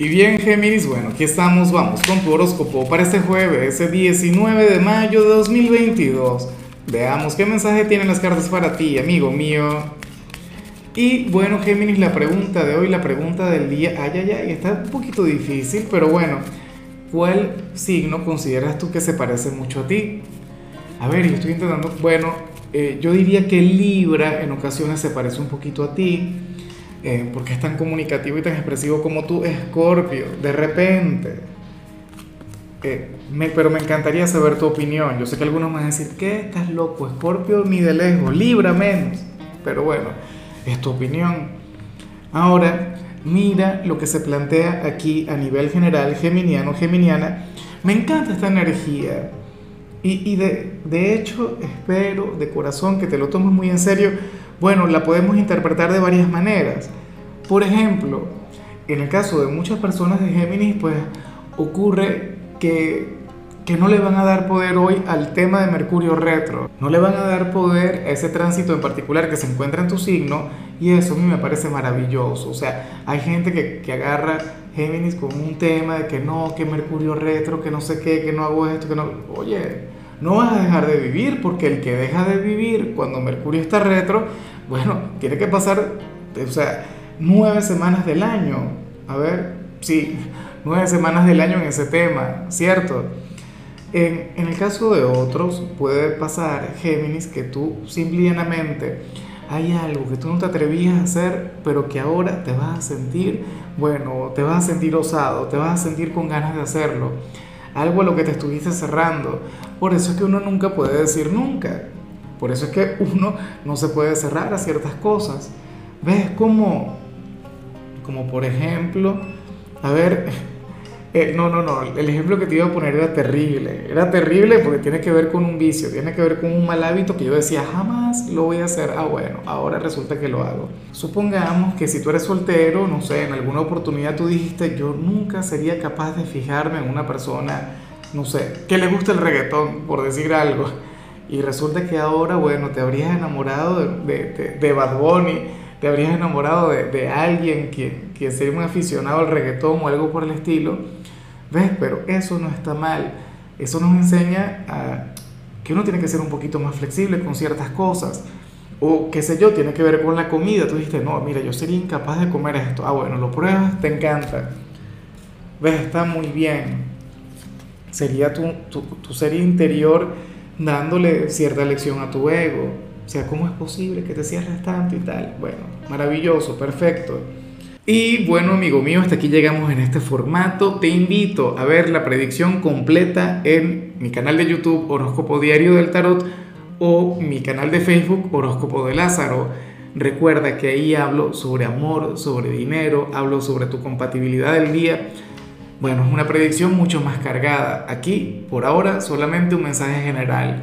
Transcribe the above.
Y bien, Géminis, bueno, aquí estamos, vamos con tu horóscopo para este jueves, ese 19 de mayo de 2022. Veamos qué mensaje tienen las cartas para ti, amigo mío. Y bueno, Géminis, la pregunta de hoy, la pregunta del día, ay, ay, ay, está un poquito difícil, pero bueno, ¿cuál signo consideras tú que se parece mucho a ti? A ver, yo estoy intentando, bueno, eh, yo diría que Libra en ocasiones se parece un poquito a ti. Eh, porque es tan comunicativo y tan expresivo como tú, Escorpio, de repente. Eh, pero me encantaría saber tu opinión. Yo sé que algunos van a decir, ¿qué? ¿Estás loco? Escorpio ni de lejos, Libra menos. Pero bueno, es tu opinión. Ahora, mira lo que se plantea aquí a nivel general, geminiano, geminiana. Me encanta esta energía. Y, de hecho, espero de corazón que te lo tomes muy en serio bueno, la podemos interpretar de varias maneras. Por ejemplo, en el caso de muchas personas de Géminis, pues ocurre que, que no le van a dar poder hoy al tema de Mercurio retro. No le van a dar poder a ese tránsito en particular que se encuentra en tu signo y eso a mí me parece maravilloso. O sea, hay gente que, que agarra Géminis con un tema de que no, que Mercurio retro, que no sé qué, que no hago esto, que no... Oye, no vas a dejar de vivir porque el que deja de vivir cuando Mercurio está retro, bueno, tiene que pasar, o sea, nueve semanas del año. A ver, sí, nueve semanas del año en ese tema, ¿cierto? En, el caso de otros puede pasar, Géminis, que tú simplemente hay algo que tú no te atrevías a hacer, pero que ahora te vas a sentir, bueno, te vas a sentir osado, te vas a sentir con ganas de hacerlo algo a lo que te estuviste cerrando. Por eso es que uno nunca puede decir nunca. Por eso es que uno no se puede cerrar a ciertas cosas. ¿Ves? Como, como por ejemplo, a ver, eh, no, no, no, el ejemplo que te iba a poner era terrible. Era terrible porque tiene que ver con un vicio, tiene que ver con un mal hábito que yo decía jamás lo voy a hacer. Ah, bueno, ahora resulta que lo hago. Supongamos que si tú eres soltero, no sé, en alguna oportunidad tú dijiste, yo nunca sería capaz de fijarme en una persona, no sé, que le gusta el reggaetón, por decir algo. Y resulta que ahora, bueno, te habrías enamorado de, de, de Bad Bunny te habrías enamorado de, de alguien que, que sería un aficionado al reggaetón o algo por el estilo. ¿Ves? Pero eso no está mal. Eso nos enseña a que uno tiene que ser un poquito más flexible con ciertas cosas. O qué sé yo, tiene que ver con la comida. Tú dijiste, no, mira, yo sería incapaz de comer esto. Ah, bueno, lo pruebas, te encanta. ¿Ves? Está muy bien. Sería tu, tu, tu ser interior dándole cierta lección a tu ego o sea, ¿cómo es posible que te cierres tanto y tal? Bueno, maravilloso, perfecto. Y bueno, amigo mío, hasta aquí llegamos en este formato. Te invito a ver la predicción completa en mi canal de YouTube Horóscopo Diario del Tarot o mi canal de Facebook Horóscopo de Lázaro. Recuerda que ahí hablo sobre amor, sobre dinero, hablo sobre tu compatibilidad del día. Bueno, es una predicción mucho más cargada. Aquí, por ahora, solamente un mensaje general